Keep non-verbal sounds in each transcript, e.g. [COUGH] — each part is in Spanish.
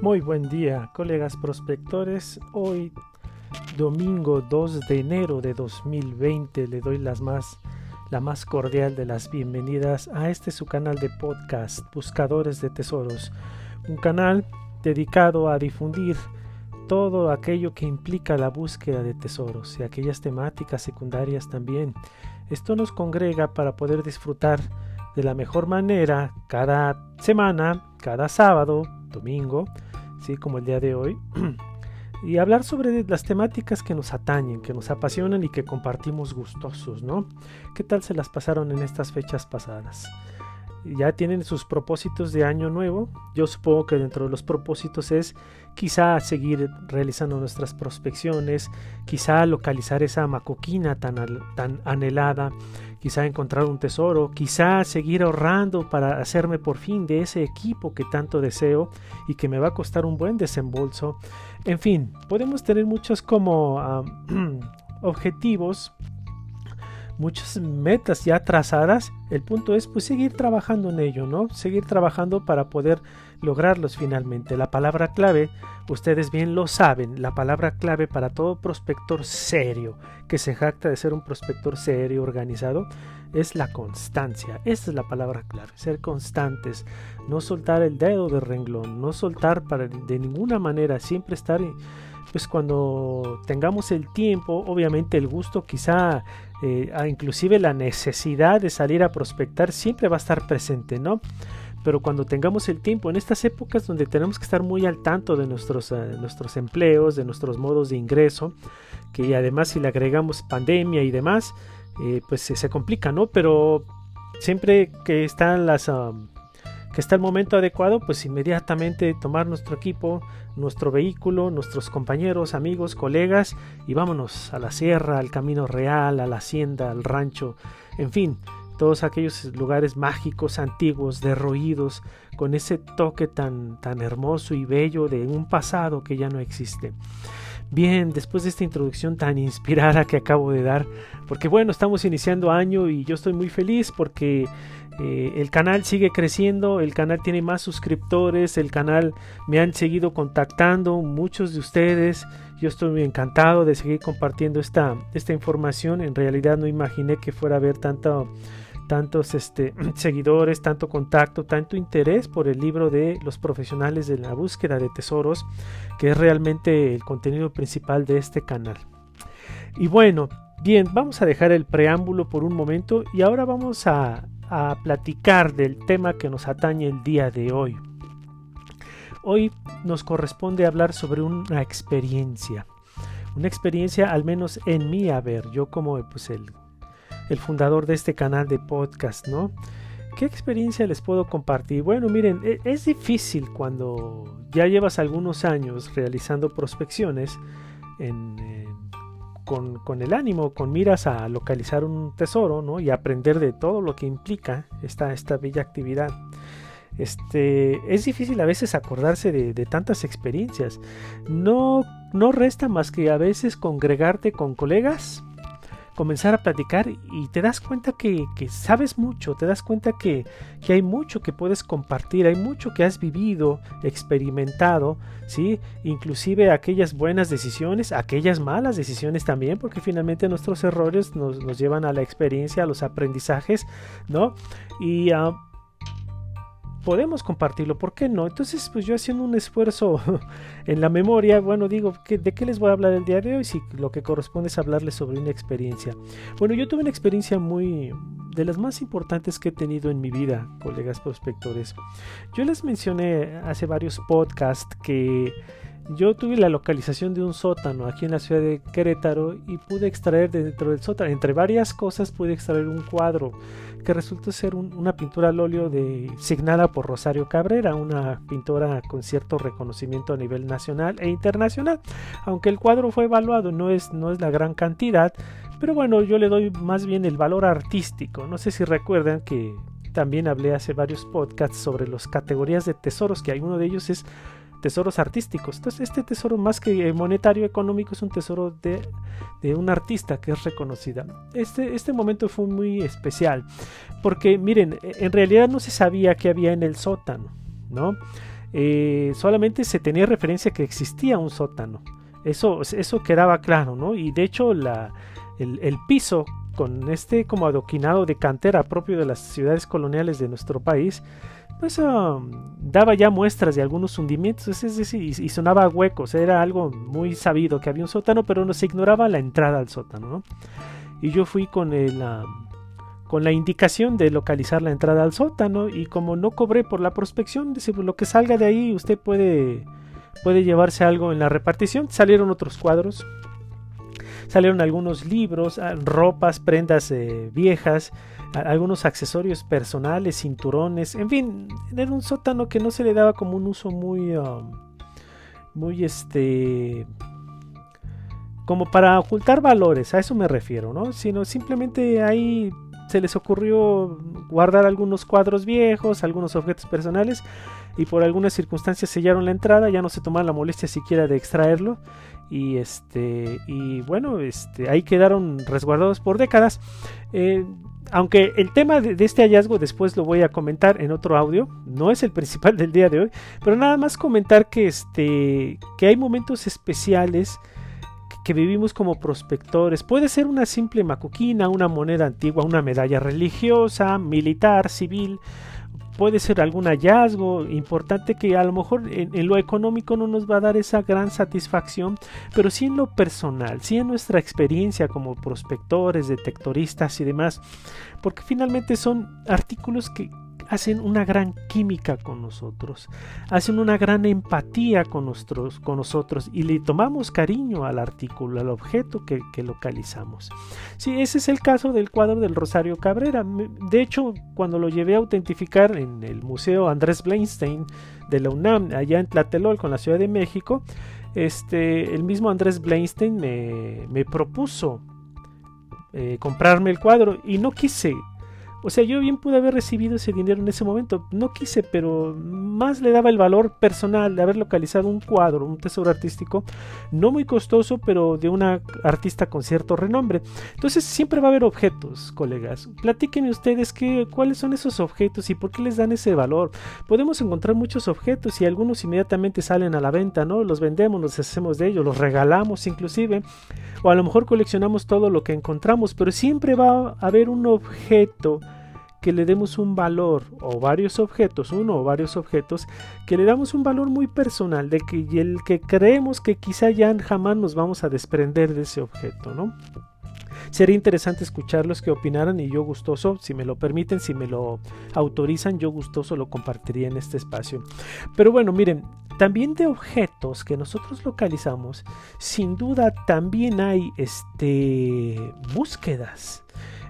Muy buen día, colegas prospectores. Hoy, domingo 2 de enero de 2020, le doy las más, la más cordial de las bienvenidas a este su canal de podcast, Buscadores de Tesoros. Un canal dedicado a difundir todo aquello que implica la búsqueda de tesoros y aquellas temáticas secundarias también. Esto nos congrega para poder disfrutar de la mejor manera cada semana, cada sábado, domingo, como el día de hoy, [CLEARS THROAT] y hablar sobre las temáticas que nos atañen, que nos apasionan y que compartimos gustosos, ¿no? ¿Qué tal se las pasaron en estas fechas pasadas? ya tienen sus propósitos de año nuevo. Yo supongo que dentro de los propósitos es quizá seguir realizando nuestras prospecciones, quizá localizar esa macoquina tan, tan anhelada, quizá encontrar un tesoro, quizá seguir ahorrando para hacerme por fin de ese equipo que tanto deseo y que me va a costar un buen desembolso. En fin, podemos tener muchos como [CLEARS THROAT] objetivos muchas metas ya trazadas, el punto es pues seguir trabajando en ello, ¿no? Seguir trabajando para poder lograrlos finalmente. La palabra clave, ustedes bien lo saben, la palabra clave para todo prospector serio, que se jacta de ser un prospector serio, organizado, es la constancia. Esa es la palabra clave, ser constantes, no soltar el dedo de renglón, no soltar para de ninguna manera, siempre estar pues cuando tengamos el tiempo, obviamente el gusto quizá eh, inclusive la necesidad de salir a prospectar siempre va a estar presente, ¿no? Pero cuando tengamos el tiempo, en estas épocas donde tenemos que estar muy al tanto de nuestros, eh, nuestros empleos, de nuestros modos de ingreso, que además si le agregamos pandemia y demás, eh, pues se complica, ¿no? Pero siempre que que está el momento adecuado, pues inmediatamente tomar nuestro equipo, nuestro vehículo, nuestros compañeros, amigos, colegas y vámonos a la sierra, al camino real, a la hacienda, al rancho, en fin, todos aquellos lugares mágicos, antiguos, derroídos, con ese toque tan, tan hermoso y bello de un pasado que ya no existe. Bien, después de esta introducción tan [LAUGHS] inspirada que acabo de dar, porque bueno, estamos iniciando año y yo estoy muy feliz porque eh, el canal sigue creciendo, el canal tiene más suscriptores, el canal me han seguido contactando, muchos de ustedes. Yo estoy muy encantado de seguir compartiendo esta, esta información. En realidad no imaginé que fuera a haber tanto, tantos este, [CLEARS THROAT] seguidores, tanto contacto, tanto interés por el libro de los profesionales de la búsqueda de tesoros, que es realmente el contenido principal de este canal. Y bueno, bien, vamos a dejar el preámbulo por un momento y ahora vamos a, a platicar del tema que nos atañe el día de hoy. Hoy nos corresponde hablar sobre una experiencia, una experiencia al menos en mí, a ver, yo como pues el, el fundador de este canal de podcast, ¿no? ¿Qué experiencia les puedo compartir? Bueno, miren, e, es difícil cuando ya llevas algunos años realizando prospecciones con, el ánimo, con miras a localizar un tesoro, ¿no? Y aprender de todo lo que implica esta, esta bella actividad. Este, es difícil a veces acordarse de, de, tantas experiencias. No, no resta más que a veces congregarte con colegas comenzar a platicar y te das cuenta que, sabes mucho, te das cuenta que, que, hay mucho que puedes compartir, hay mucho que has vivido, experimentado, ¿sí? Inclusive aquellas buenas decisiones, aquellas malas decisiones también, porque finalmente nuestros errores nos, nos llevan a la experiencia, a los aprendizajes, ¿no? Y uh, podemos compartirlo, ¿por qué no? Entonces, pues yo haciendo un esfuerzo [LAUGHS] en la memoria, bueno, digo, ¿de qué les voy a hablar el día de hoy? Si lo que corresponde es hablarles sobre una experiencia. Bueno, yo tuve una experiencia muy de las más importantes que he tenido en mi vida, colegas prospectores. Yo les mencioné hace varios podcasts que yo tuve la localización de un sótano aquí en la ciudad de Querétaro y pude extraer dentro del sótano, entre varias cosas, pude extraer un cuadro que resultó ser una pintura al óleo de, signada por Rosario Cabrera, una pintora con cierto reconocimiento a nivel nacional e internacional. Aunque el cuadro fue evaluado, no es, no es la gran cantidad, pero bueno, yo le doy más bien el valor artístico. No sé si recuerdan que también hablé hace varios podcasts sobre las categorías de tesoros, que hay uno de ellos es tesoros artísticos. Entonces, este tesoro más que monetario económico es un tesoro de, de un artista que es reconocida. Este, este momento fue muy especial porque, miren, e, en realidad no se sabía qué había en el sótano, ¿no? eh, solamente se tenía referencia que existía un sótano. Eso, eso quedaba claro, ¿no? Y de hecho la, el, piso con este como adoquinado de cantera propio de las ciudades coloniales de nuestro país, pues daba ya muestras de algunos hundimientos, es y, sonaba huecos, era algo muy sabido que había un sótano, pero no se ignoraba la entrada al sótano, ¿no? Y yo fui con el... Um, con la indicación de localizar la entrada al sótano y como no cobré por la prospección, dice, pues, lo que salga de ahí usted puede, puede llevarse algo en la repartición. Salieron otros cuadros, salieron algunos libros, ah, ropas, prendas eh, viejas, algunos accesorios personales, cinturones, en fin, era un sótano que no se le daba como un uso muy, um, muy este, como para ocultar valores, a eso me refiero, ¿no? Sino simplemente ahí se les ocurrió guardar algunos cuadros viejos, algunos objetos personales y por algunas circunstancias sellaron la entrada, ya no se tomaron la molestia siquiera de extraerlo y este y bueno, este ahí quedaron resguardados por décadas. Eh, aunque el tema de, este hallazgo después lo voy a comentar en otro audio, no es el principal del día de hoy, pero nada más comentar que este que hay momentos especiales que vivimos como prospectores. Puede ser una simple macoquina, una moneda antigua, una medalla religiosa, militar, civil. Puede ser algún hallazgo importante que a lo mejor en, lo económico no nos va a dar esa gran satisfacción, pero sí en lo personal, sí en nuestra experiencia como prospectores, detectoristas y demás, porque finalmente son artículos que, hacen una gran química con nosotros, hacen una gran empatía con, nosotros, con nosotros y le tomamos cariño al artículo, al objeto que, localizamos. Sí, ese es el caso del cuadro del Rosario Cabrera. De hecho, cuando lo llevé a autentificar en el Museo Andrés Blainstein de la UNAM, allá en Tlatelolco, con la Ciudad de México, este, el mismo Andrés Blainstein me, propuso eh, comprarme el cuadro y no quise o sea, yo bien pude haber recibido ese dinero en ese momento. No quise, pero más le daba el valor personal de haber localizado un cuadro, un tesoro artístico, no muy costoso, pero de una artista con cierto renombre. Entonces siempre va a haber objetos, colegas. Platíquenme ustedes qué, cuáles son esos objetos y por qué les dan ese valor. Podemos encontrar muchos objetos y algunos inmediatamente salen a la venta, ¿no? Los vendemos, nos hacemos de ellos, los regalamos inclusive. O a lo mejor coleccionamos todo lo que encontramos, pero siempre va a haber un objeto que le demos un valor o varios objetos, uno o varios objetos, que le damos un valor muy personal, de que el que creemos que quizá ya jamás nos vamos a desprender de ese objeto, ¿no? Sería interesante escucharlos que opinaran y yo gustoso, si me lo permiten, si me lo autorizan, yo gustoso lo compartiría en este espacio. Pero bueno, miren, también de objetos que nosotros localizamos, sin duda también hay este búsquedas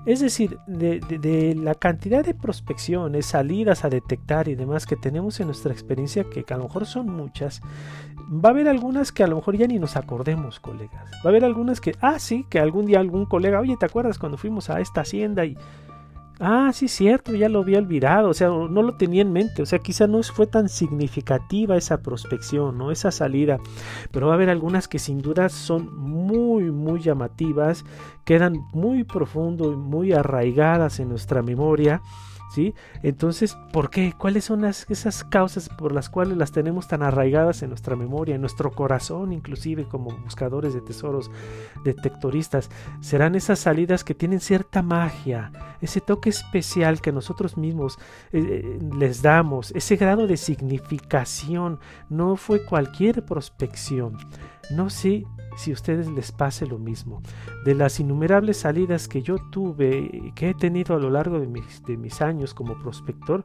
es decir, de, la cantidad de prospecciones, salidas a detectar y demás que tenemos en nuestra experiencia, que a lo mejor son muchas, va a haber algunas que a lo mejor ya ni nos acordemos, colegas. Va a haber algunas que, ah, sí, que algún día algún colega, oye, ¿te acuerdas cuando fuimos a esta hacienda y Ah, sí, cierto, ya lo había olvidado, o sea, no lo tenía en mente, o sea, quizá no fue tan significativa esa prospección, ¿no? Esa salida, pero va a haber algunas que sin duda son muy, muy llamativas, quedan muy profundo y muy arraigadas en nuestra memoria Entonces, ¿por qué? ¿Cuáles son esas causas por las cuales las tenemos tan arraigadas en nuestra memoria, en nuestro corazón, inclusive como buscadores de tesoros, detectoristas? Serán esas salidas que tienen cierta magia, ese toque especial que nosotros mismos eh, eh, les damos, ese grado de significación, no fue cualquier prospección. No sé si a ustedes les pase lo mismo. De las innumerables salidas que yo tuve y que he tenido a lo largo de mis, años como prospector,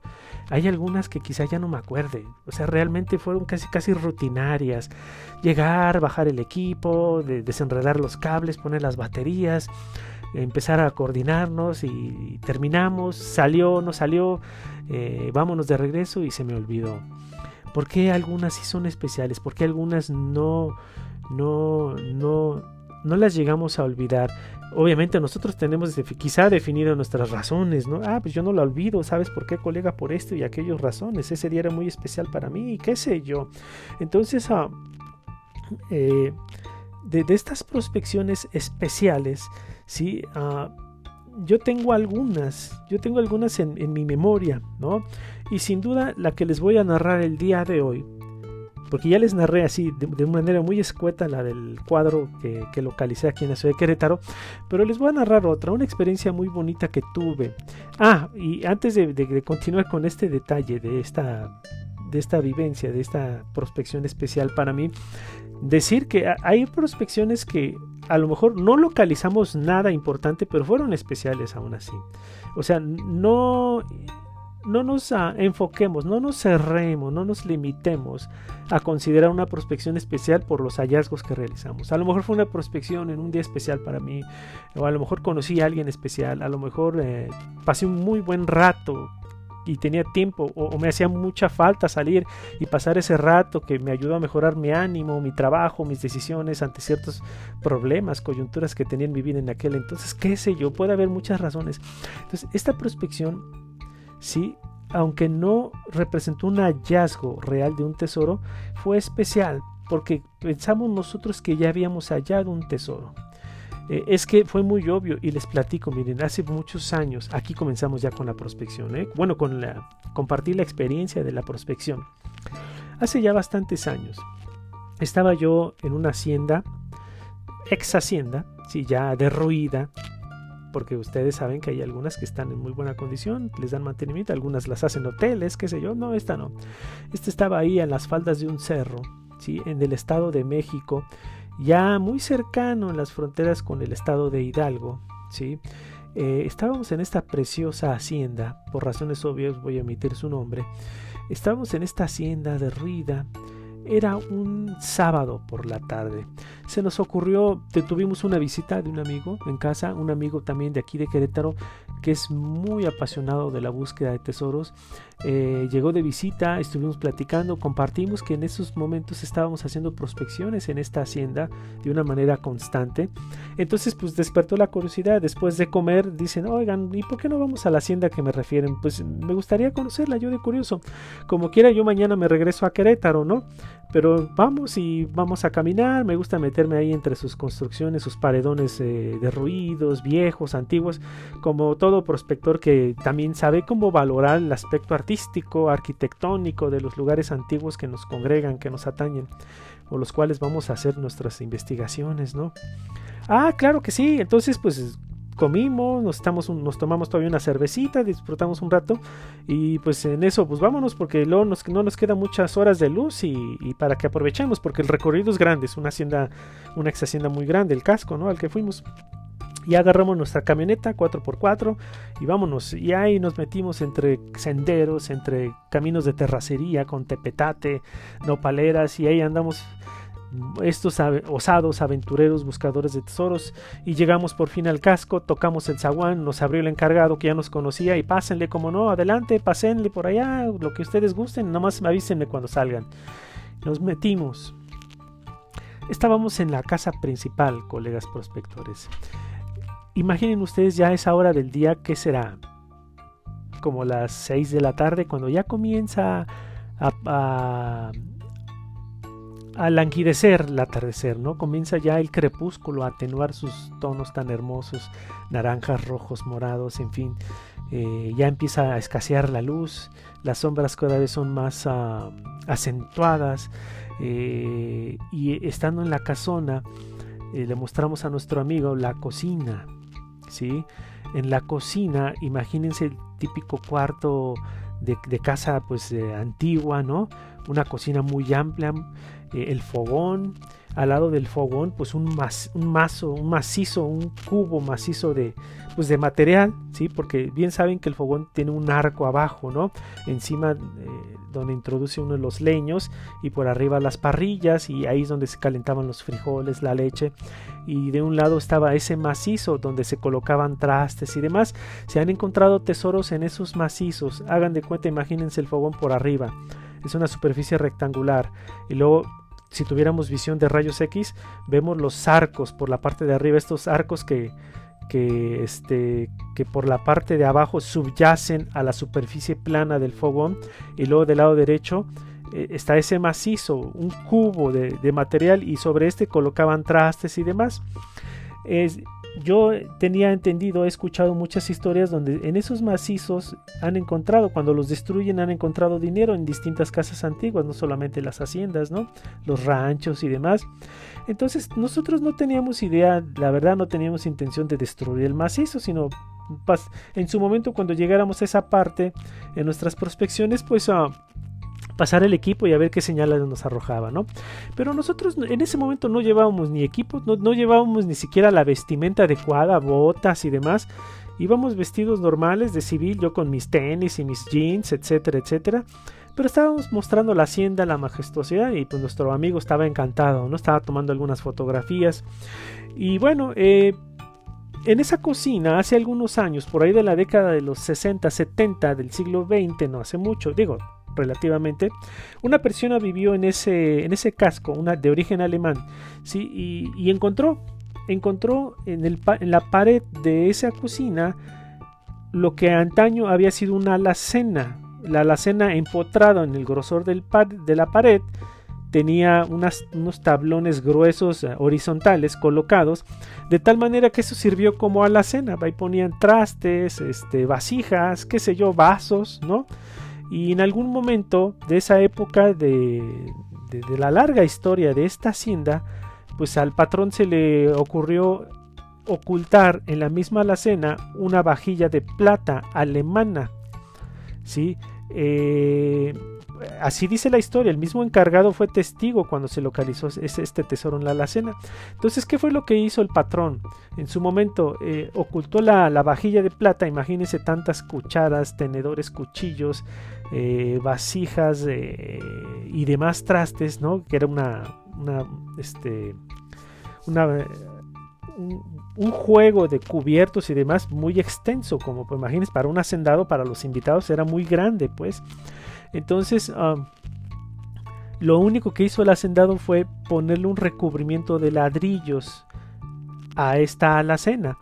hay algunas que quizá ya no me acuerde. O sea, realmente fueron casi casi rutinarias. Llegar, bajar el equipo, desenredar los cables, poner las baterías, empezar a coordinarnos y terminamos, salió, no salió, eh, vámonos de regreso y se me olvidó. ¿Por qué algunas sí son especiales? ¿Por qué algunas no, no, no, no las llegamos a olvidar. Obviamente nosotros tenemos quizá definido nuestras razones, ¿no? Ah, pues yo no la olvido, ¿sabes por qué, colega? Por esto y aquellas razones. Ese día era muy especial para mí, qué sé yo. Entonces, ah, eh, de, estas prospecciones especiales, ¿sí? Ah, yo tengo algunas, yo tengo algunas en, mi memoria, ¿no? Y sin duda la que les voy a narrar el día de hoy, porque ya les narré así de, una manera muy escueta la del cuadro que, que, localicé aquí en la ciudad de Querétaro, pero les voy a narrar otra, una experiencia muy bonita que tuve. Ah, y antes de, de continuar con este detalle de esta, de esta vivencia, de esta prospección especial para mí, decir que hay prospecciones que a lo mejor no localizamos nada importante, pero fueron especiales aún así. O sea, no, no nos ah, enfoquemos, no nos cerremos, no nos limitemos a considerar una prospección especial por los hallazgos que realizamos. A lo mejor fue una prospección en un día especial para mí, o a lo mejor conocí a alguien especial, a lo mejor eh, pasé un muy buen rato y tenía tiempo o, me hacía mucha falta salir y pasar ese rato que me ayudó a mejorar mi ánimo, mi trabajo, mis decisiones ante ciertos problemas, coyunturas que tenía en mi vida en aquel entonces, qué sé yo, puede haber muchas razones. Entonces, esta prospección, sí, aunque no representó un hallazgo real de un tesoro, fue especial porque pensamos nosotros que ya habíamos hallado un tesoro. Eh, es que fue muy obvio y les platico, miren, hace muchos años, aquí comenzamos ya con la prospección, ¿eh? bueno, con la, compartir la experiencia de la prospección. Hace ya bastantes años, estaba yo en una hacienda, ex hacienda, sí, ya derruida, porque ustedes saben que hay algunas que están en muy buena condición, les dan mantenimiento, algunas las hacen hoteles, qué sé yo, no, esta no. Esta estaba ahí en las faldas de un cerro, ¿sí? en el estado de México, ya muy cercano en las fronteras con el estado de Hidalgo, ¿sí? Eh, estábamos en esta preciosa hacienda, por razones obvias voy a emitir su nombre, estábamos en esta hacienda derruida, era un sábado por la tarde. Se nos ocurrió, tuvimos una visita de un amigo en casa, un amigo también de aquí de Querétaro, que es muy apasionado de la búsqueda de tesoros. Eh, llegó de visita, estuvimos platicando, compartimos que en esos momentos estábamos haciendo prospecciones en esta hacienda de una manera constante. Entonces, pues despertó la curiosidad. Después de comer, dicen, oigan, ¿y por qué no vamos a la hacienda que me refieren? Pues me gustaría conocerla, yo de curioso. Como quiera, yo mañana me regreso a Querétaro, ¿no? Pero vamos y vamos a caminar. Me gusta meterme ahí entre sus construcciones, sus paredones eh, derruidos, viejos, antiguos, como todo prospector que también sabe cómo valorar el aspecto artístico, arquitectónico de los lugares antiguos que nos congregan, que nos atañen, o los cuales vamos a hacer nuestras investigaciones, ¿no? Ah, claro que sí. Entonces, pues comimos, nos, estamos nos tomamos todavía una cervecita, disfrutamos un rato y pues en eso pues vámonos porque luego no nos quedan muchas horas de luz y, para que aprovechemos porque el recorrido es grande, es una hacienda, una ex hacienda muy grande, el casco, ¿no? Al que fuimos. Y agarramos nuestra camioneta 4x4 y vámonos. Y ahí nos metimos entre senderos, entre caminos de terracería con tepetate, nopaleras y ahí andamos estos osados aventureros buscadores de tesoros y llegamos por fin al casco, tocamos el zaguán, nos abrió el encargado que ya nos conocía y pásenle como no, adelante, pásenle por allá, lo que ustedes gusten, nomás avísenme cuando salgan. Nos metimos. Estábamos en la casa principal, colegas prospectores. Imaginen ustedes ya esa hora del día, ¿qué será? Como las 6 de la tarde, cuando ya comienza a al languidecer el atardecer, ¿no? Comienza ya el crepúsculo a atenuar sus tonos tan hermosos, naranjas, rojos, morados, en fin. Eh, ya empieza a escasear la luz, las sombras cada vez son más ah, acentuadas eh, y estando en la casona eh, le mostramos a nuestro amigo la cocina, ¿sí? En la cocina, imagínense el típico cuarto de, casa pues antigua, ¿no? Una cocina muy amplia, eh, el fogón, al lado del fogón pues un, un mazo, un macizo, un cubo macizo de, pues de material, ¿sí? Porque bien saben que el fogón tiene un arco abajo, ¿no? Encima eh, donde introduce uno de los leños y por arriba las parrillas y ahí es donde se calentaban los frijoles, la leche y de un lado estaba ese macizo donde se colocaban trastes y demás. Se han encontrado tesoros en esos macizos. Hagan de cuenta, imagínense el fogón por arriba. Es una superficie rectangular y luego si tuviéramos visión de rayos X, vemos los arcos por la parte de arriba, estos arcos que, que, este, que por la parte de abajo subyacen a la superficie plana del fogón y luego del lado derecho eh, está ese macizo, un cubo de, material y sobre este colocaban trastes y demás. Es, yo tenía entendido, he escuchado muchas historias donde en esos macizos han encontrado, cuando los destruyen, han encontrado dinero en distintas casas antiguas, no solamente las haciendas, ¿no? Los ranchos y demás. Entonces nosotros no teníamos idea, la verdad no teníamos intención de destruir el macizo, sino en su momento cuando llegáramos a esa parte en nuestras prospecciones, pues... Uh, pasar el equipo y a ver qué señales nos arrojaba, ¿no? Pero nosotros en ese momento no llevábamos ni equipo, no, llevábamos ni siquiera la vestimenta adecuada, botas y demás. Íbamos vestidos normales de civil, yo con mis tenis y mis jeans, etcétera, etcétera. Pero estábamos mostrando la hacienda, la majestuosidad y pues nuestro amigo estaba encantado, ¿no? Estaba tomando algunas fotografías. Y bueno, eh, en esa cocina, hace algunos años, por ahí de la década de los 60, 70 del siglo XX, no hace mucho, digo, relativamente, una persona vivió en ese, en ese casco, una de origen alemán, ¿sí? y, encontró, encontró en, el, en la pared de esa cocina lo que antaño había sido una alacena, la alacena empotrada en el grosor del de la pared, tenía unos tablones gruesos eh, horizontales colocados de tal manera que eso sirvió como alacena. Ahí ponían trastes este vasijas qué sé yo vasos no y en algún momento de esa época de, la larga historia de esta hacienda, pues al patrón se le ocurrió ocultar en la misma alacena una vajilla de plata alemana. ¿sí? Eh, así dice la historia, el mismo encargado fue testigo cuando se localizó este tesoro en la alacena. Entonces, ¿qué fue lo que hizo el patrón? En su momento eh, ocultó la, vajilla de plata, imagínense tantas cucharas, tenedores, cuchillos, eh, vasijas eh, y demás trastes, ¿no? Que era una, este, un, juego de cubiertos y demás muy extenso, como pues, imagínense, para un hacendado, para los invitados era muy grande, pues. Entonces, lo único que hizo el hacendado fue ponerle un recubrimiento de ladrillos a esta alacena.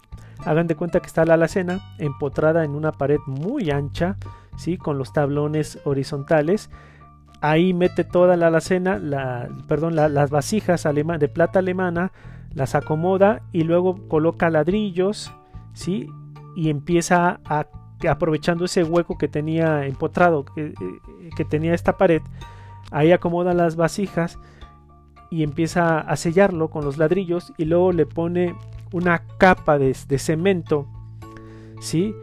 Hagan de cuenta que está la alacena empotrada en una pared muy ancha, ¿sí? con los tablones horizontales. Ahí mete toda la alacena, la, perdón, las vasijas de plata alemana, las acomoda y luego coloca ladrillos, ¿sí? y empieza a aprovechando ese hueco que tenía empotrado, que, eh, que tenía esta pared, ahí acomoda las vasijas y empieza a sellarlo con los ladrillos y luego le pone una capa de, cemento, ¿sí?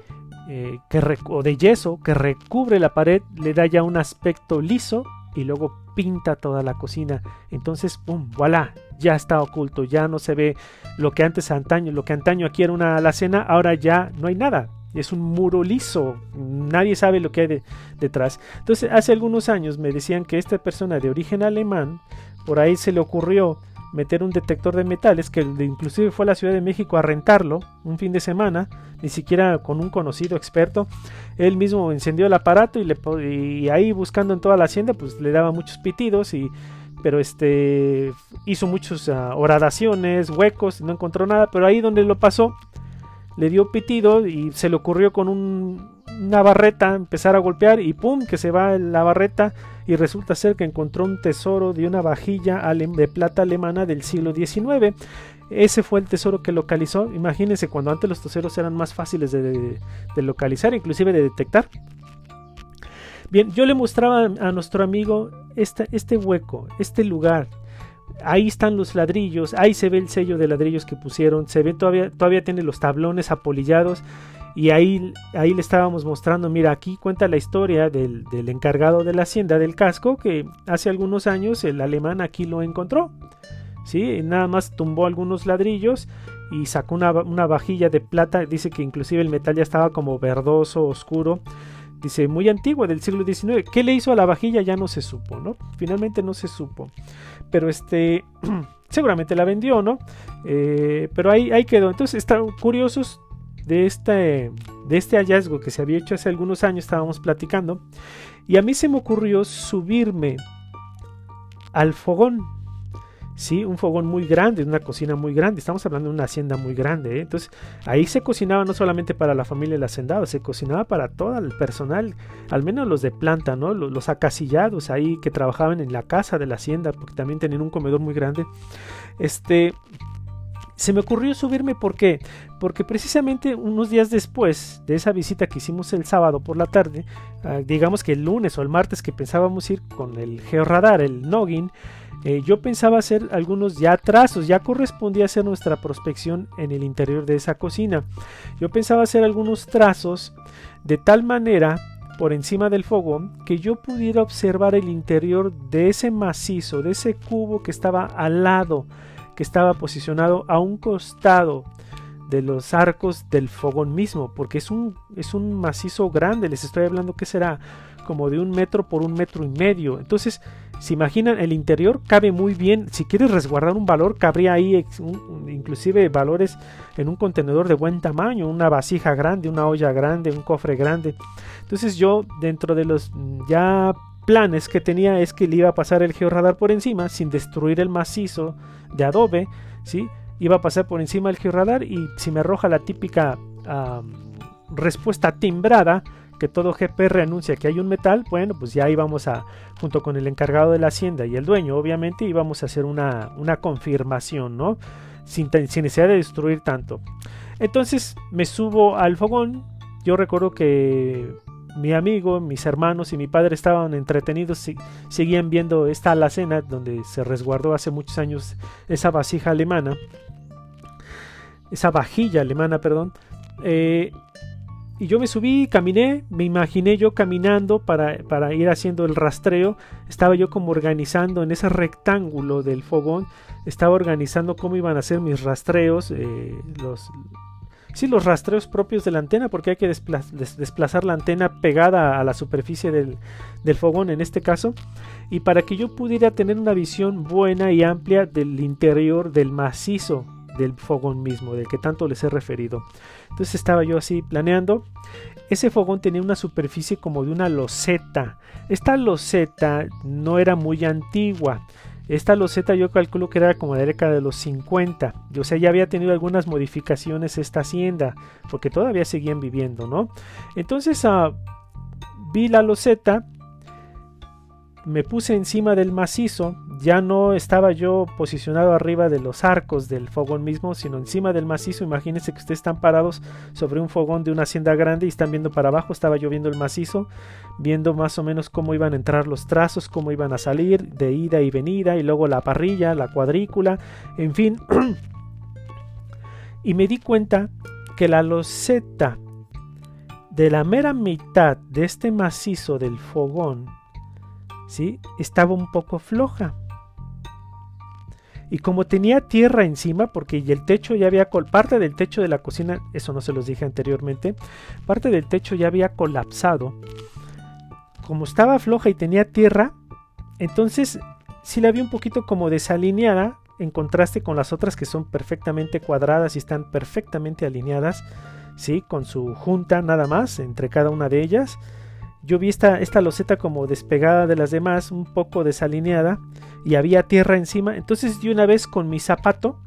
Eh, que o de yeso que recubre la pared, le da ya un aspecto liso y luego pinta toda la cocina. Entonces, ¡pum! ¡Voilà! Ya está oculto, ya no se ve lo que antes antaño, lo que antaño aquí era una alacena, ahora ya no hay nada, es un muro liso, nadie sabe lo que hay detrás. Entonces, hace algunos años me decían que esta persona de origen alemán, por ahí se le ocurrió meter un detector de metales, que inclusive fue a la Ciudad de México a rentarlo un fin de semana, ni siquiera con un conocido experto. Él mismo encendió el aparato y, le, y ahí buscando en toda la hacienda, pues le daba muchos pitidos y pero este hizo muchas uh, horadaciones, huecos, no encontró nada, pero ahí donde lo pasó le dio pitido y se le ocurrió con una barreta empezar a golpear y pum, que se va la barreta y resulta ser que encontró un tesoro de una vajilla de plata alemana del siglo XIX. Ese fue el tesoro que localizó. Imagínense cuando antes los tesoros eran más fáciles de, localizar, inclusive de detectar. Bien, yo le mostraba a nuestro amigo este hueco, este lugar, ahí están los ladrillos, ahí se ve el sello de ladrillos que pusieron, se ve todavía, todavía tiene los tablones apolillados y ahí, ahí le estábamos mostrando, mira, aquí cuenta la historia del, encargado de la hacienda del casco que hace algunos años el alemán aquí lo encontró, ¿sí? Nada más tumbó algunos ladrillos y sacó una, una vajilla de plata, dice que inclusive el metal ya estaba como verdoso, oscuro, dice, muy antiguo del siglo XIX. ¿Qué le hizo a la vajilla? Ya no se supo, ¿no? Finalmente no se supo. Pero este, [CLEARS THROAT] seguramente la vendió, ¿no? Eh, pero ahí, ahí quedó. Entonces, están curiosos de este, de este hallazgo que se había hecho hace algunos años, estábamos platicando. Y a mí se me ocurrió subirme al fogón ¿sí? Un fogón muy grande, una cocina muy grande. Estamos hablando de una hacienda muy grande. ¿eh? Entonces, ahí se cocinaba no solamente para la familia del hacendado, se cocinaba para todo el personal, al menos los de planta, ¿no? Los, acasillados ahí que trabajaban en la casa de la hacienda, porque también tenían un comedor muy grande. Este. Se me ocurrió subirme ¿por qué? Porque precisamente unos días después de esa visita que hicimos el sábado por la tarde, ah, digamos que el lunes o el martes que pensábamos ir con el georradar, el Noggin, eh, yo pensaba hacer algunos ya trazos, ya correspondía hacer nuestra prospección en el interior de esa cocina. Yo pensaba hacer algunos trazos de tal manera por encima del fogón que yo pudiera observar el interior de ese macizo, de ese cubo que estaba al lado que estaba posicionado a un costado de los arcos del fogón mismo, porque es un, es un macizo grande, les estoy hablando que será como de un metro por un metro y medio. Entonces, se imaginan, el interior cabe muy bien. Si quieres resguardar un valor, cabría ahí inclusive valores en un contenedor de buen tamaño, una vasija grande, una olla grande, un cofre grande. Entonces yo, dentro de los ya planes que tenía es que le iba a pasar el georradar por encima sin destruir el macizo de adobe, ¿sí? Iba a pasar por encima del georradar y si me arroja la típica respuesta timbrada, que todo GPR anuncia que hay un metal, bueno, pues ya íbamos a, junto con el encargado de la hacienda y el dueño, obviamente, íbamos a hacer una, una confirmación, ¿no? Sin, sin necesidad de destruir tanto. Entonces me subo al fogón. Yo recuerdo que mi amigo, mis hermanos y mi padre estaban entretenidos, seguían viendo esta alacena donde se resguardó hace muchos años esa vasija alemana, esa vajilla alemana, perdón. Eh, y yo me subí, caminé, me imaginé yo caminando para, para, ir haciendo el rastreo. Estaba yo como organizando en ese rectángulo del fogón, estaba organizando cómo iban a ser mis rastreos, eh, los, sí, los rastreos propios de la antena, porque hay que desplazar la antena pegada a la superficie del, fogón en este caso, y para que yo pudiera tener una visión buena y amplia del interior del macizo del fogón mismo, del que tanto les he referido. Entonces estaba yo así planeando. Ese fogón tenía una superficie como de una loseta. Esta loseta no era muy antigua. Esta loseta yo calculo que era como de la década de los 50. O sea, ya había tenido algunas modificaciones esta hacienda, porque todavía seguían viviendo, ¿no? Entonces uh, vi la loseta, me puse encima del macizo, ya no estaba yo posicionado arriba de los arcos del fogón mismo, sino encima del macizo. Imagínense que ustedes están parados sobre un fogón de una hacienda grande y están viendo para abajo. Estaba yo viendo el macizo, viendo más o menos cómo iban a entrar los trazos, cómo iban a salir de ida y venida, y luego la parrilla, la cuadrícula, en fin. [CLEARS THROAT] y me di cuenta que la loseta de la mera mitad de este macizo del fogón, ¿sí? estaba un poco floja. Y como tenía tierra encima, porque el techo ya había, parte del techo de la cocina, eso no se los dije anteriormente, parte del techo ya había colapsado. Como estaba floja y tenía tierra, entonces sí la vi un poquito como desalineada, en contraste con las otras que son perfectamente cuadradas y están perfectamente alineadas, ¿sí? con su junta nada más entre cada una de ellas. Yo vi esta, esta loseta como despegada de las demás, un poco desalineada y había tierra encima. Entonces yo una vez con mi zapato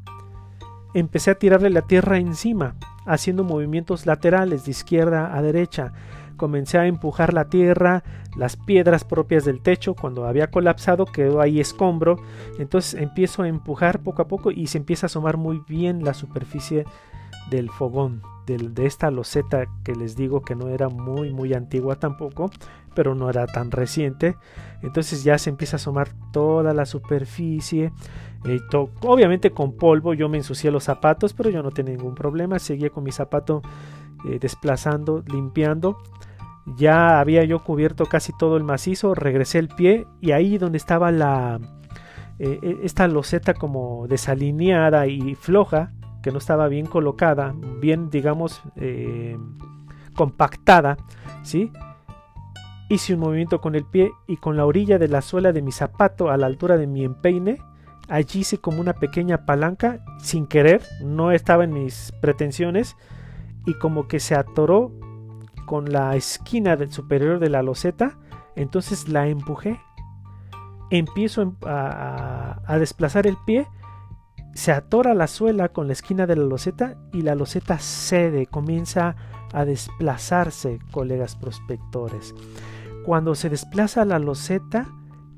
empecé a tirarle la tierra encima, haciendo movimientos laterales de izquierda a derecha. Comencé a empujar la tierra, las piedras propias del techo, cuando había colapsado quedó ahí escombro. Entonces empiezo a empujar poco a poco y se empieza a asomar muy bien la superficie del fogón, de esta loseta que les digo que no era muy muy antigua tampoco, pero no era tan reciente. Entonces ya se empieza a asomar toda la superficie. Eh, obviamente con polvo yo me ensucié los zapatos, pero yo no tenía ningún problema. Seguía con mi zapato eh, desplazando, limpiando. Ya había yo cubierto casi todo el macizo, regresé el pie y ahí donde estaba la eh, esta loseta como desalineada y floja, que no estaba bien colocada, bien digamos compactada, ¿sí? Hice un movimiento con el pie y con la orilla de la suela de mi zapato a la altura de mi empeine. Allí hice como una pequeña palanca, sin querer, no estaba en mis pretensiones, y como que se atoró con la esquina del superior de la loseta, entonces la empujé. Empiezo a desplazar el pie, se atora la suela con la esquina de la loseta y la loseta cede, comienza a desplazarse, colegas prospectores. Cuando se desplaza la loseta,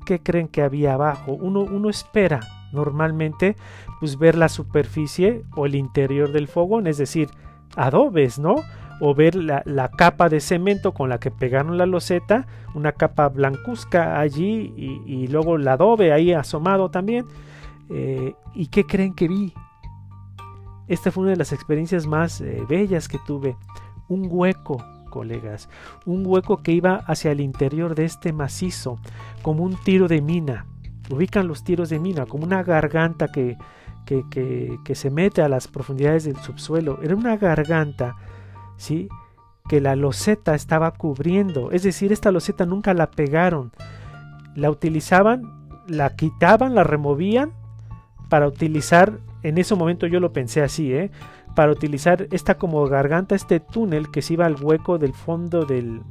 ¿qué creen que había abajo? Uno, uno espera normalmente pues ver la superficie o el interior del fogón, es decir, adobes, ¿no? O ver la, capa de cemento con la que pegaron la loseta, una capa blancuzca allí y, luego el adobe ahí asomado también. Eh, ¿Y qué creen que vi? Esta fue una de las experiencias más eh, bellas que tuve. Un hueco, colegas. Un hueco que iba hacia el interior de este macizo, como un tiro de mina. Ubican los tiros de mina, como una garganta que, que, que, se mete a las profundidades del subsuelo. Era una garganta, ¿sí? Que la loseta estaba cubriendo. Es decir, esta loseta nunca la pegaron. La utilizaban, la quitaban, la removían para utilizar en ese momento yo lo pensé así, ¿eh? Para utilizar esta como garganta, este túnel que se iba al hueco del fondo del...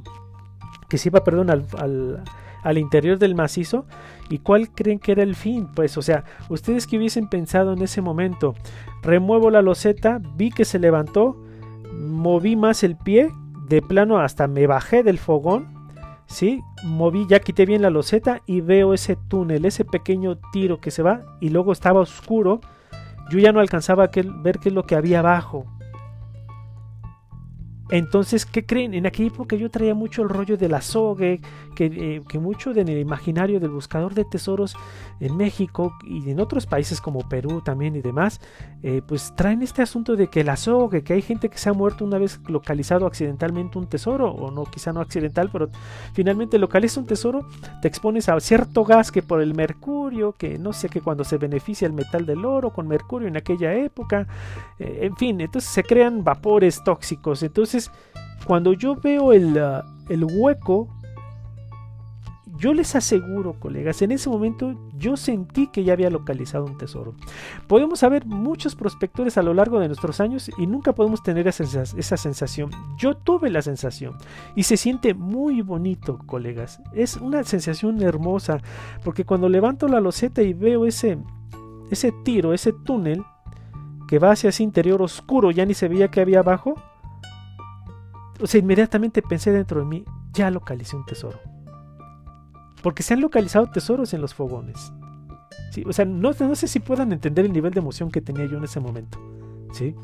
que se iba, perdón, al, al, interior del macizo. ¿Y cuál creen que era el fin? Pues, o sea, ustedes que hubiesen pensado en ese momento, remuevo la loseta, vi que se levantó, moví más el pie, de plano hasta me bajé del fogón, ¿sí? Moví, ya quité bien la loseta y veo ese túnel, ese pequeño tiro que se va y luego estaba oscuro yo ya no alcanzaba a ver qué es lo que había abajo. Entonces, ¿qué creen? En aquella época yo traía mucho el rollo de la sogue, que, eh, que mucho del imaginario del buscador de tesoros en México y en otros países como Perú también y demás, eh, pues traen este asunto de que la sogue, que hay gente que se ha muerto una vez localizado accidentalmente un tesoro, o no, quizá no accidental, pero finalmente localiza un tesoro, te expones a cierto gas que por el mercurio, que no sé, que cuando se beneficia el metal del oro con mercurio en aquella época, eh, en fin, entonces se crean vapores tóxicos, entonces cuando yo veo el, ah, el hueco, yo les aseguro, colegas, en ese momento yo sentí que ya había localizado un tesoro. Podemos saber muchos prospectores a lo largo de nuestros años y nunca podemos tener esa, esa, sensación. Yo tuve la sensación y se siente muy bonito, colegas. Es una sensación hermosa porque cuando levanto la loseta y veo ese, ese tiro, ese túnel que va hacia ese interior oscuro, ya ni se veía que había abajo o sea, inmediatamente pensé dentro de mí, ya localicé un tesoro. Porque se han localizado tesoros en los fogones. ¿sí? O sea, no, no, sé si puedan entender el nivel de emoción que tenía yo en ese momento. ¿sí?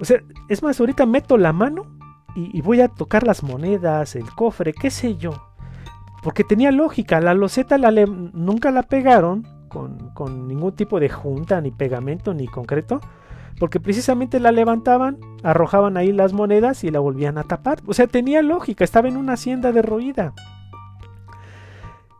O sea, es más, ahorita meto la mano y, voy a tocar las monedas, el cofre, qué sé yo. Porque tenía lógica, la loseta la nunca la pegaron con, con ningún tipo de junta, ni pegamento, ni concreto porque precisamente la levantaban, arrojaban ahí las monedas y la volvían a tapar. O sea, tenía lógica, estaba en una hacienda derruida.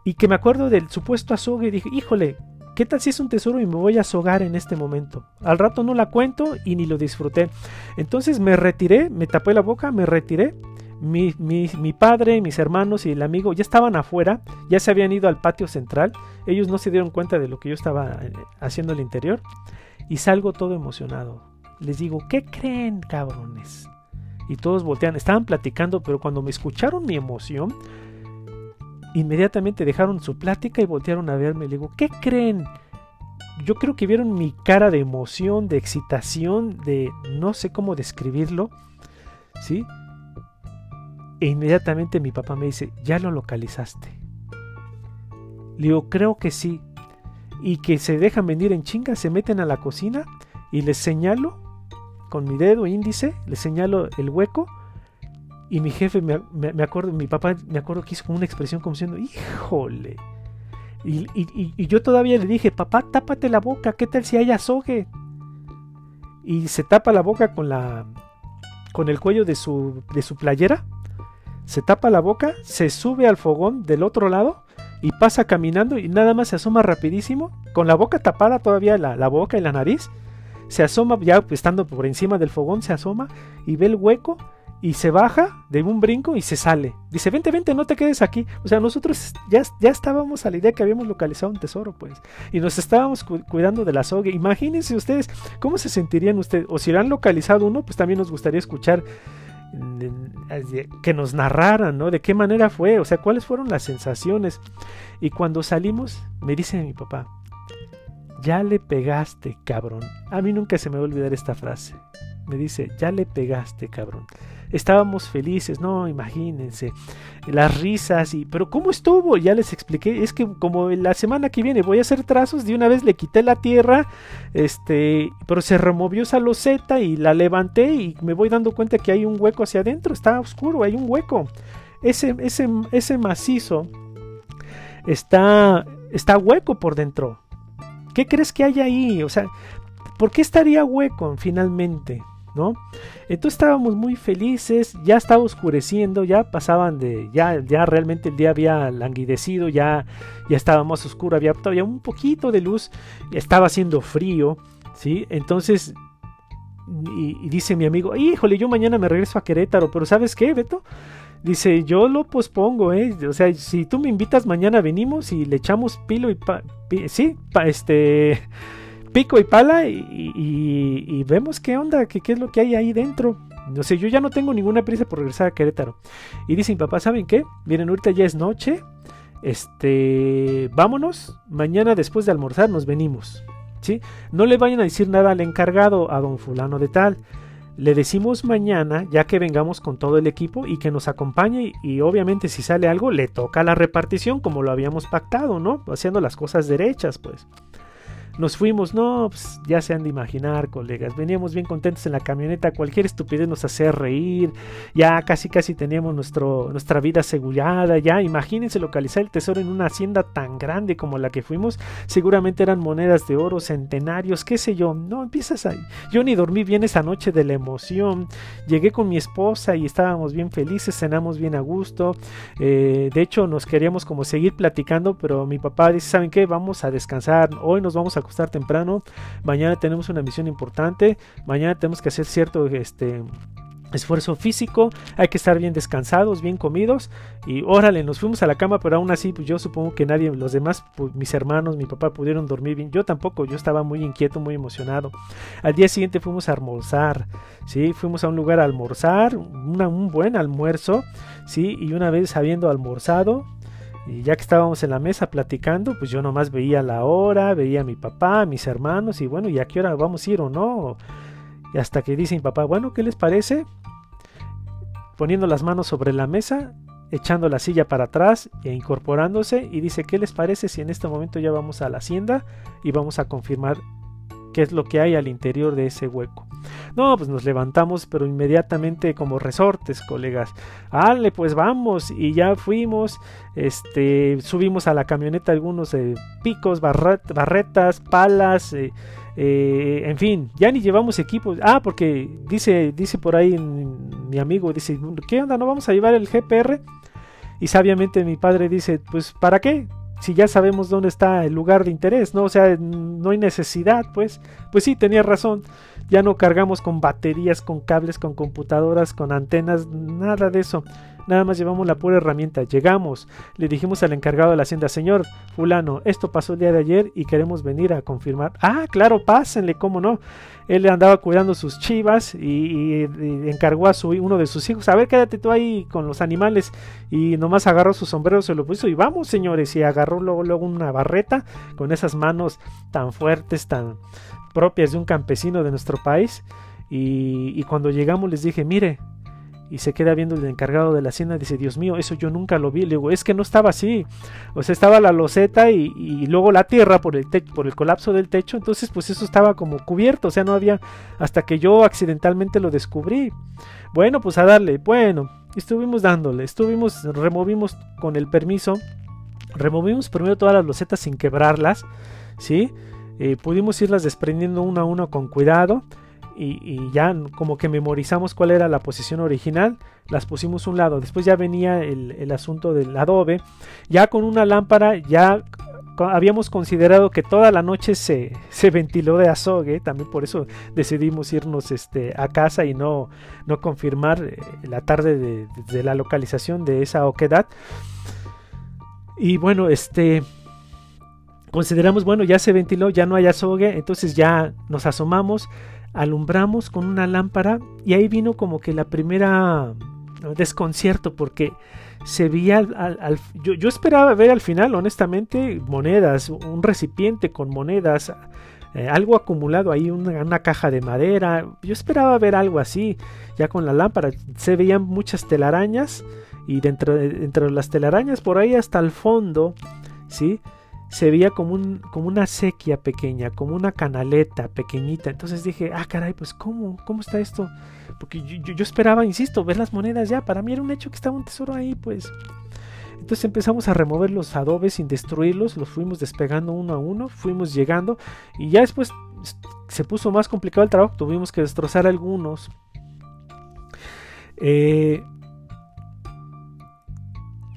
Y que me acuerdo del supuesto azogue y dije, híjole, ¿qué tal si es un tesoro y me voy a azogar en este momento? Al rato no la cuento y ni lo disfruté. Entonces me retiré, me tapé la boca, me retiré. Mi, mi, mi, padre, mis hermanos y el amigo ya estaban afuera, ya se habían ido al patio central. Ellos no se dieron cuenta de lo que yo estaba eh, haciendo al interior y salgo todo emocionado. Les digo, ¿qué creen, cabrones? Y todos voltean, estaban platicando, pero cuando me escucharon mi emoción, inmediatamente dejaron su plática y voltearon a verme. Le digo, ¿qué creen? Yo creo que vieron mi cara de emoción, de excitación, de no sé cómo describirlo, ¿sí? E inmediatamente mi papá me dice, ¿ya lo localizaste? Le digo, creo que sí y que se dejan venir en chinga, se meten a la cocina y les señalo con mi dedo índice, les señalo el hueco y mi jefe me, me, acuerdo, mi papá me acuerdo que hizo como una expresión como diciendo, híjole. Y, y, yo todavía le dije, papá, tápate la boca, ¿qué tal si hay azogue? Y se tapa la boca con la con el cuello de su, de su playera, se tapa la boca, se sube al fogón del otro lado y pasa caminando y nada más se asoma rapidísimo, con la boca tapada todavía la, boca y la nariz, se asoma ya estando por encima del fogón, se asoma y ve el hueco y se baja de un brinco y se sale. Dice, vente, vente, no te quedes aquí. O sea, nosotros ya, ya estábamos a la idea que habíamos localizado un tesoro, pues. Y nos estábamos cuidando de la soga. Imagínense ustedes cómo se sentirían ustedes. O si lo han localizado uno, pues también nos gustaría escuchar que nos narraran, ¿no? De qué manera fue, o sea, cuáles fueron las sensaciones. Y cuando salimos, me dice mi papá, ya le pegaste, cabrón. A mí nunca se me va a olvidar esta frase. Me dice, ya le pegaste, cabrón. Estábamos felices, no, imagínense, las risas y, pero ¿cómo estuvo? Ya les expliqué, es que como la semana que viene voy a hacer trazos, de una vez le quité la tierra, este, pero se removió esa loseta y la levanté y me voy dando cuenta que hay un hueco hacia adentro, está oscuro, hay un hueco. Ese, ese, ese macizo está, está hueco por dentro. ¿Qué crees que hay ahí? O sea, ¿por qué estaría hueco finalmente? Entonces estábamos muy felices, ya estaba oscureciendo, ya pasaban de, ya, ya realmente el día había languidecido, ya, ya estaba más oscuro, había todavía un poquito de luz, estaba haciendo frío, ¿sí? Entonces, y, dice mi amigo, híjole, yo mañana me regreso a Querétaro, pero ¿sabes qué, Beto? Dice, yo lo pospongo, ¿eh? O sea, si tú me invitas mañana venimos y le echamos pilo y pa, sí, este pico y pala y, vemos qué onda, qué, qué, es lo que hay ahí dentro. No sé, yo ya no tengo ninguna prisa por regresar a Querétaro. Y dice mi papá, ¿saben qué? Miren, ahorita ya es noche. Este, vámonos. Mañana después de almorzar nos venimos. ¿Sí? No le vayan a decir nada al encargado, a don fulano de tal le decimos mañana, ya que vengamos con todo el equipo y que nos acompañe y obviamente si sale algo le toca la repartición como lo habíamos pactado, ¿no? Haciendo las cosas derechas, pues. Nos fuimos, no, pues ya se han de imaginar, colegas. Veníamos bien contentos en la camioneta, cualquier estupidez nos hacía reír. Ya casi casi teníamos nuestro, nuestra vida asegurada. Ya imagínense localizar el tesoro en una hacienda tan grande como la que fuimos. Seguramente eran monedas de oro, centenarios, qué sé yo. No empiezas ahí. Yo ni dormí bien esa noche de la emoción. Llegué con mi esposa y estábamos bien felices, cenamos bien a gusto. Eh, de hecho, nos queríamos como seguir platicando, pero mi papá dice, ¿saben qué? Vamos a descansar. Hoy nos vamos a acostar temprano, mañana tenemos una misión importante, mañana tenemos que hacer cierto este esfuerzo físico, hay que estar bien descansados, bien comidos y órale, nos fuimos a la cama, pero aún así pues yo supongo que nadie, los demás, pues, mis hermanos, mi papá pudieron dormir bien, yo tampoco, yo estaba muy inquieto, muy emocionado. Al día siguiente fuimos a almorzar, sí, fuimos a un lugar a almorzar, un buen almuerzo, sí, y una vez habiendo almorzado, y ya que estábamos en la mesa platicando, pues yo nomás veía la hora, veía a mi papá, a mis hermanos, y bueno, ¿y a qué hora vamos a ir o no? Y hasta que dice mi papá, bueno, ¿qué les parece? Poniendo las manos sobre la mesa, echando la silla para atrás e incorporándose, y dice, ¿qué les parece si en este momento ya vamos a la hacienda y vamos a confirmar qué es lo que hay al interior de ese hueco. No, pues nos levantamos, pero inmediatamente como resortes, colegas. Ale, pues vamos, y ya fuimos, este, subimos a la camioneta algunos eh, picos, barretas, palas, eh, eh, en fin, ya ni llevamos equipos. Ah, porque dice, dice por ahí mi amigo, dice, ¿qué onda? ¿No vamos a llevar el GPR? Y sabiamente mi padre dice, pues ¿para qué? Si ya sabemos dónde está el lugar de interés, ¿no? O sea, no hay necesidad, pues. Pues sí, tenía razón. Ya no cargamos con baterías, con cables, con computadoras, con antenas, nada de eso. Nada más llevamos la pura herramienta. Llegamos, le dijimos al encargado de la hacienda, señor fulano, esto pasó el día de ayer y queremos venir a confirmar. Ah, claro, pásenle, cómo no. Él andaba cuidando sus chivas y, encargó a su, uno de sus hijos, a ver, quédate tú ahí con los animales. Y nomás agarró su sombrero, se lo puso y vamos, señores. Y agarró luego, luego una barreta con esas manos tan fuertes, tan propias de un campesino de nuestro país. Y, cuando llegamos les dije, mire, y se queda viendo el encargado de la hacienda dice, Dios mío, eso yo nunca lo vi. Le digo, es que no estaba así. O sea, estaba la loseta y, luego la tierra por el, por el colapso del techo. Entonces, pues eso estaba como cubierto. O sea, no había hasta que yo accidentalmente lo descubrí. Bueno, pues a darle. Bueno, estuvimos dándole. Estuvimos, removimos con el permiso. Removimos primero todas las losetas sin quebrarlas. ¿Sí? Eh, pudimos irlas desprendiendo una a una con cuidado y, ya como que memorizamos cuál era la posición original, las pusimos a un lado. Después ya venía el, asunto del adobe. Ya con una lámpara ya habíamos considerado que toda la noche se, [LAUGHS] se, ventiló de azogue, también por eso decidimos irnos este, a casa y no, no confirmar eh, la tarde de, de, la localización de esa oquedad. Y bueno, este consideramos, bueno, ya se ventiló, ya no hay azogue, entonces ya nos asomamos alumbramos con una lámpara y ahí vino como que la primera desconcierto porque se veía al, yo, esperaba ver al final honestamente monedas un recipiente con monedas eh, algo acumulado ahí, una, caja de madera. Yo esperaba ver algo así, ya con la lámpara. Se veían muchas telarañas y dentro, de las telarañas por ahí hasta el fondo, ¿sí? Se veía como, un, como una sequía pequeña, como una canaleta pequeñita. Entonces dije, ah, caray, pues ¿cómo? ¿Cómo está esto? Porque yo, yo esperaba, insisto, ver las monedas ya. Para mí era un hecho que estaba un tesoro ahí, pues. Entonces empezamos a remover los adobes sin destruirlos, los fuimos despegando uno a uno, fuimos llegando y ya después se puso más complicado el trabajo, tuvimos que destrozar algunos. Eh,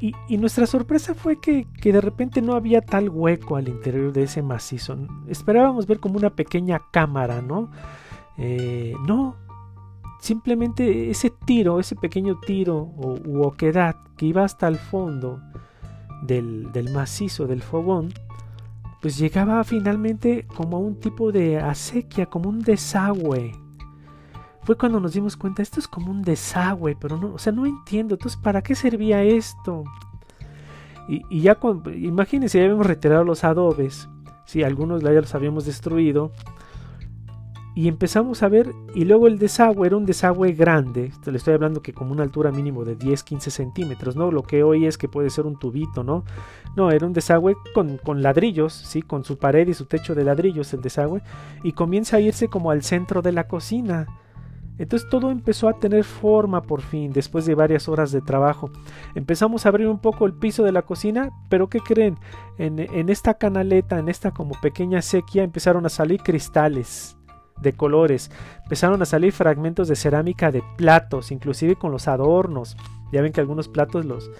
y, nuestra sorpresa fue que, de repente no había tal hueco al interior de ese macizo. Esperábamos ver como una pequeña cámara, ¿no? Eh, no, simplemente ese tiro, ese pequeño tiro o, u oquedad que iba hasta el fondo del, del macizo del fogón, pues llegaba finalmente como a un tipo de acequia, como un desagüe. Fue cuando nos dimos cuenta, esto es como un desagüe, pero no, o sea, no entiendo, entonces, ¿para qué servía esto? Y, ya, imagínense, ya habíamos retirado los adobes, si algunos ya los habíamos destruido, y empezamos a ver, y luego el desagüe era un desagüe grande, le estoy hablando que como una altura mínimo de 10-15 centímetros, ¿no? Lo que hoy es que puede ser un tubito, ¿no? No, era un desagüe con, con, ladrillos, ¿sí? Con su pared y su techo de ladrillos el desagüe, y comienza a irse como al centro de la cocina. Entonces todo empezó a tener forma por fin, después de varias horas de trabajo. Empezamos a abrir un poco el piso de la cocina, pero ¿qué creen? En, esta canaleta, en esta como pequeña sequía, empezaron a salir cristales de colores. Empezaron a salir fragmentos de cerámica de platos, inclusive con los adornos. Ya ven que algunos platos los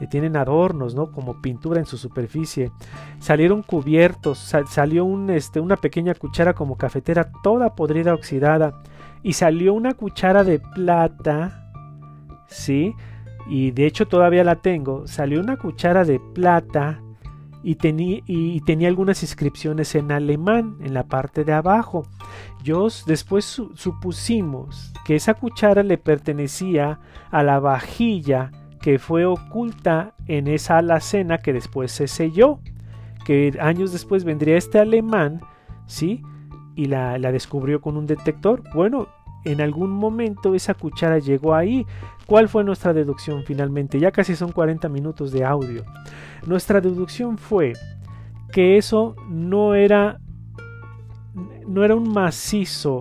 eh, tienen adornos, ¿no? Como pintura en su superficie. Salieron cubiertos, salió un, este, una pequeña cuchara como cafetera toda podrida oxidada. Y salió una cuchara de plata, ¿sí? Y de hecho todavía la tengo. Salió una cuchara de plata y, y, tenía algunas inscripciones en alemán en la parte de abajo. Yo después supusimos que esa cuchara le pertenecía a la vajilla que fue oculta en esa alacena que después se selló, que años después vendría este alemán, ¿sí? Y la, la descubrió con un detector. Bueno, en algún momento esa cuchara llegó ahí. ¿Cuál fue nuestra deducción finalmente? Ya casi son 40 minutos de audio. Nuestra deducción fue que eso no era no era un macizo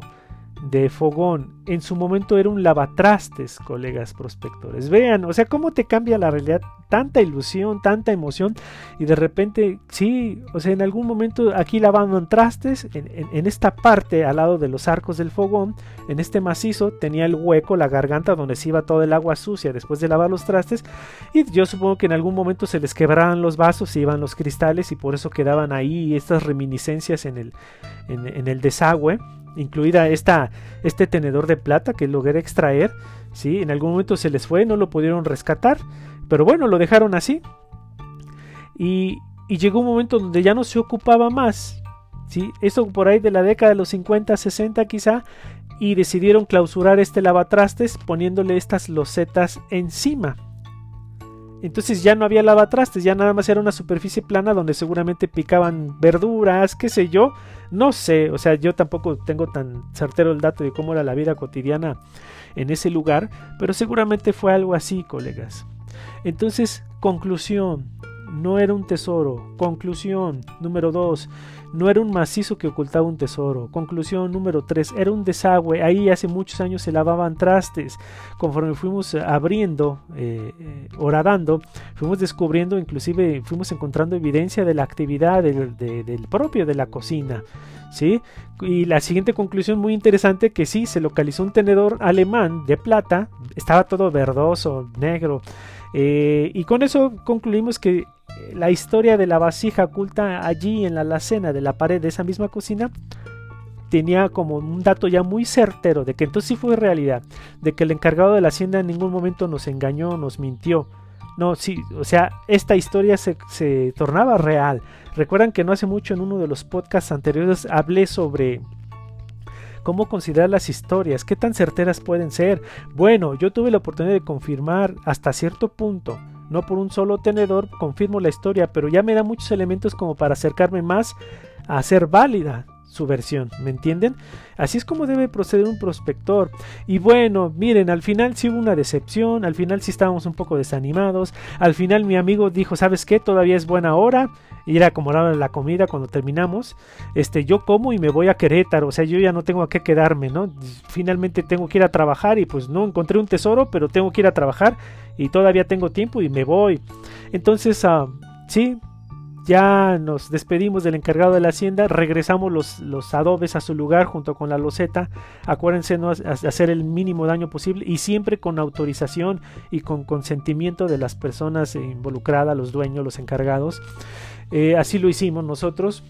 de fogón, en su momento era un lavatrastes, colegas prospectores. Vean, o sea, cómo te cambia la realidad, tanta ilusión, tanta emoción, y de repente, sí, o sea, en algún momento aquí lavaban trastes, en, esta parte, al lado de los arcos del fogón, en este macizo, tenía el hueco, la garganta, donde se iba todo el agua sucia después de lavar los trastes, y yo supongo que en algún momento se les quebraban los vasos, se iban los cristales, y por eso quedaban ahí estas reminiscencias en el, en el desagüe incluida esta, este tenedor de plata que logré extraer. ¿sí? En algún momento se les fue, no lo pudieron rescatar, pero bueno, lo dejaron así. Y, y llegó un momento donde ya no se ocupaba más. ¿sí? Eso por ahí de la década de los 50, 60 quizá. Y decidieron clausurar este lavatrastes poniéndole estas losetas encima. Entonces ya no había lavatrastes, ya nada más era una superficie plana donde seguramente picaban verduras, qué sé yo, no sé, o sea, yo tampoco tengo tan certero el dato de cómo era la vida cotidiana en ese lugar, pero seguramente fue algo así, colegas. Entonces, conclusión, no era un tesoro. Conclusión número 2, no era un macizo que ocultaba un tesoro. Conclusión número 3, era un desagüe. Ahí hace muchos años se lavaban trastes. Conforme fuimos abriendo, eh, eh, horadando, fuimos descubriendo, inclusive fuimos encontrando evidencia de la actividad del, propio de la cocina. ¿Sí? Y la siguiente conclusión muy interesante que sí, se localizó un tenedor alemán de plata, estaba todo verdoso, negro, eh, y con eso concluimos que la historia de la vasija oculta allí en la alacena de la pared de esa misma cocina tenía como un dato ya muy certero de que entonces sí fue realidad, de que el encargado de la hacienda en ningún momento nos engañó, nos mintió. No, sí, o sea, esta historia se, se tornaba real. Recuerdan que no hace mucho en uno de los podcasts anteriores hablé sobre cómo considerar las historias, qué tan certeras pueden ser. Bueno, yo tuve la oportunidad de confirmar hasta cierto punto no por un solo tenedor confirmo la historia, pero ya me da muchos elementos como para acercarme más a ser válida su versión, ¿me entienden? Así es como debe proceder un prospector. Y bueno, miren, al final sí hubo una decepción, al final sí estábamos un poco desanimados, al final mi amigo dijo, ¿sabes qué? Todavía es buena hora. Y era como la la comida cuando terminamos. Este, yo como y me voy a Querétaro, o sea, yo ya no tengo a qué quedarme, ¿no? Finalmente tengo que ir a trabajar y pues no encontré un tesoro, pero tengo que ir a trabajar y todavía tengo tiempo y me voy. Entonces, uh, sí, ya nos despedimos del encargado de la hacienda, regresamos los, los adobes a su lugar junto con la loseta. Acuérdense no hacer el mínimo daño posible y siempre con autorización y con consentimiento de las personas involucradas, los dueños, los encargados. Eh, así lo hicimos nosotros.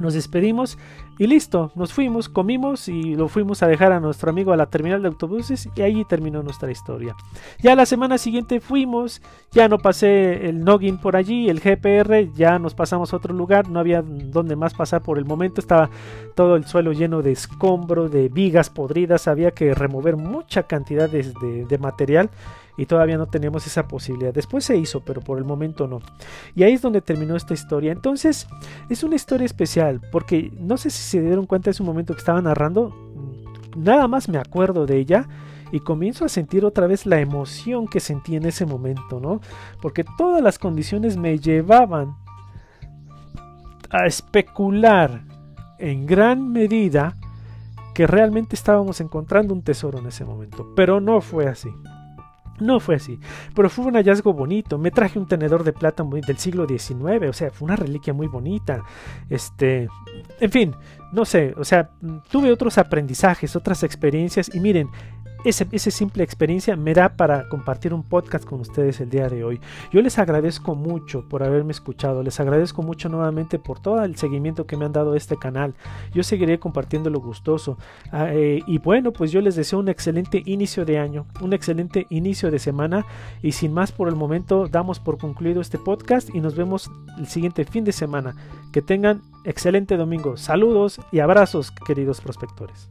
Nos despedimos y listo, nos fuimos, comimos y lo fuimos a dejar a nuestro amigo a la terminal de autobuses y ahí terminó nuestra historia. Ya la semana siguiente fuimos, ya no pasé el noggin por allí, el GPR, ya nos pasamos a otro lugar, no había donde más pasar por el momento, estaba todo el suelo lleno de escombro, de vigas podridas, había que remover mucha cantidad de material y todavía no teníamos esa posibilidad. Después se hizo, pero por el momento no. Y ahí es donde terminó esta historia. Entonces, es una historia especial, porque no sé si se dieron cuenta de ese momento que estaba narrando, nada más me acuerdo de ella y comienzo a sentir otra vez la emoción que sentí en ese momento, ¿no? Porque todas las condiciones me llevaban a especular en gran medida que realmente estábamos encontrando un tesoro en ese momento, pero no fue así. No fue así, pero fue un hallazgo bonito. Me traje un tenedor de plata del siglo XIX, o sea, fue una reliquia muy bonita. Este, en fin, no sé, o sea, tuve otros aprendizajes, otras experiencias y miren, esa simple experiencia me da para compartir un podcast con ustedes el día de hoy. Yo les agradezco mucho por haberme escuchado, les agradezco mucho nuevamente por todo el seguimiento que me han dado este canal. Yo seguiré compartiendo lo gustoso. Ah, eh, y bueno, pues yo les deseo un excelente inicio de año, un excelente inicio de semana. Y sin más por el momento, damos por concluido este podcast y nos vemos el siguiente fin de semana. Que tengan excelente domingo. Saludos y abrazos, queridos prospectores.